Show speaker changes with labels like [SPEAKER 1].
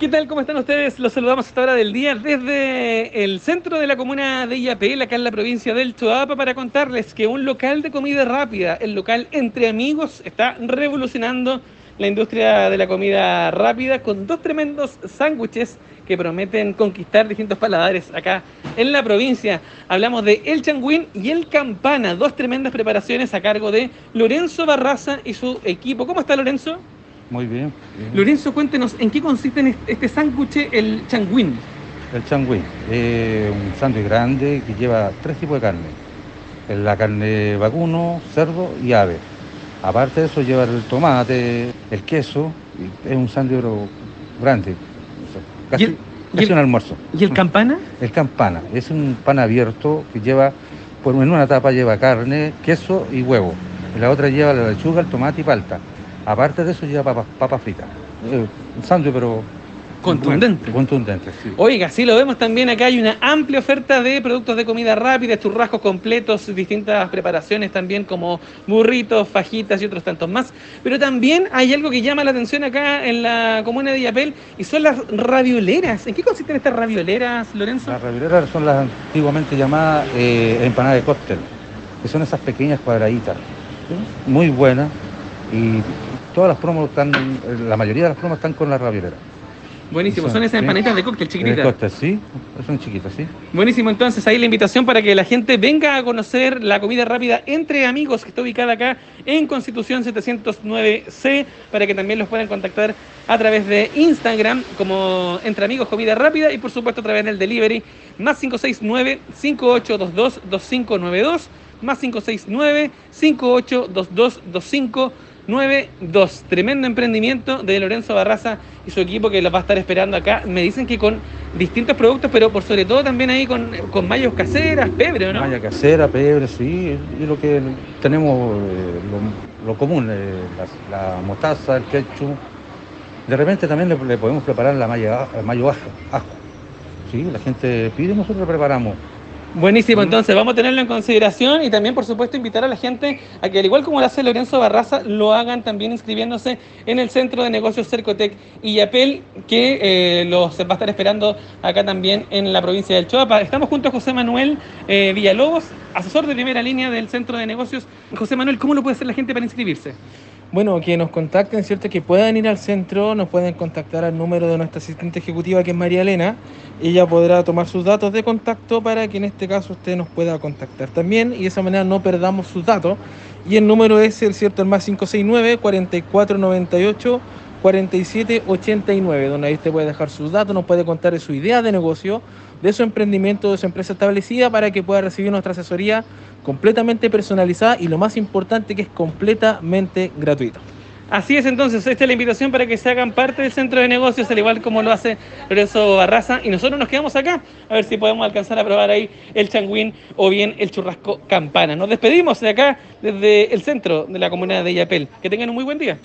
[SPEAKER 1] ¿Qué tal? ¿Cómo están ustedes? Los saludamos a esta hora del día desde el centro de la comuna de Illapel, acá en la provincia del Choapa, para contarles que un local de comida rápida, el local Entre Amigos, está revolucionando la industria de la comida rápida con dos tremendos sándwiches que prometen conquistar distintos paladares acá en la provincia. Hablamos de El Changuín y El Campana, dos tremendas preparaciones a cargo de Lorenzo Barraza y su equipo. ¿Cómo está Lorenzo?
[SPEAKER 2] Muy bien. bien.
[SPEAKER 1] Lorenzo, cuéntenos, ¿en qué consiste en este sándwich, el changuín?
[SPEAKER 2] El changuín es un sándwich grande que lleva tres tipos de carne. La carne vacuno, cerdo y ave. Aparte de eso lleva el tomate, el queso, es un sándwich grande. Casi,
[SPEAKER 1] el,
[SPEAKER 2] casi
[SPEAKER 1] el,
[SPEAKER 2] un almuerzo.
[SPEAKER 1] ¿Y el campana?
[SPEAKER 2] El campana, es un pan abierto que lleva, por en una tapa lleva carne, queso y huevo. En la otra lleva la lechuga, el tomate y palta. Aparte de eso lleva papas papa fritas. Eh, sándwich, pero...
[SPEAKER 1] Contundente.
[SPEAKER 2] Bueno, contundente, sí.
[SPEAKER 1] Oiga, sí lo vemos también acá, hay una amplia oferta de productos de comida rápida, churrascos completos, distintas preparaciones también como burritos, fajitas y otros tantos más. Pero también hay algo que llama la atención acá en la comuna de Illapel y son las ravioleras. ¿En qué consisten estas ravioleras, Lorenzo?
[SPEAKER 2] Las ravioleras son las antiguamente llamadas eh, empanadas de cóctel, que son esas pequeñas cuadraditas, ¿sí? muy buenas y todas las promos están, la mayoría de las promos están con la raviolera.
[SPEAKER 1] Buenísimo, son, esas empanitas de cóctel chiquititas.
[SPEAKER 2] De cóctel, sí, son chiquitas, sí.
[SPEAKER 1] Buenísimo, entonces ahí la invitación para que la gente venga a conocer la comida rápida entre amigos que está ubicada acá en Constitución 709C, para que también los puedan contactar a través de Instagram como Entre Amigos Comida Rápida y por supuesto a través del delivery más 569 5822 2592 más 569 5822 2592 Tremendo emprendimiento de Lorenzo Barraza y su equipo que los va a estar esperando acá. Me dicen que con distintos productos, pero por sobre todo también ahí con, con mayos caseras, pebre, ¿no?
[SPEAKER 2] Malla casera, pebre, sí. Y lo que tenemos, eh, lo, común, eh, la, la, mostaza, el ketchup. De repente también le, podemos preparar la el mayo ajo. Sí, la gente pide, nosotros preparamos.
[SPEAKER 1] Buenísimo, entonces vamos a tenerlo en consideración y también, por supuesto, invitar a la gente a que, al igual como lo hace Lorenzo Barraza, lo hagan también inscribiéndose en el Centro de Negocios Cercotec y Yapel, que eh, los va a estar esperando acá también en la provincia del Choapa. Estamos junto a José Manuel eh, Villalobos, asesor de primera línea del Centro de Negocios. José Manuel, ¿cómo lo puede hacer la gente para inscribirse?
[SPEAKER 3] Bueno, que nos contacten, ¿cierto? Que puedan ir al centro, nos pueden contactar al número de nuestra asistente ejecutiva, que es María Elena. Ella podrá tomar sus datos de contacto para que en este caso usted nos pueda contactar también y de esa manera no perdamos sus datos. Y el número es el cierto, el más 569 4498 4789, donde ahí usted puede dejar sus datos, nos puede contar su idea de negocio, de su emprendimiento, de su empresa establecida, para que pueda recibir nuestra asesoría completamente personalizada y lo más importante que es completamente gratuita.
[SPEAKER 1] Así es entonces, esta es la invitación para que se hagan parte del centro de negocios, al igual como lo hace Lorenzo Barraza, y nosotros nos quedamos acá, a ver si podemos alcanzar a probar ahí el changuín o bien el churrasco campana. Nos despedimos de acá, desde el centro de la comunidad de Yapel. Que tengan un muy buen día.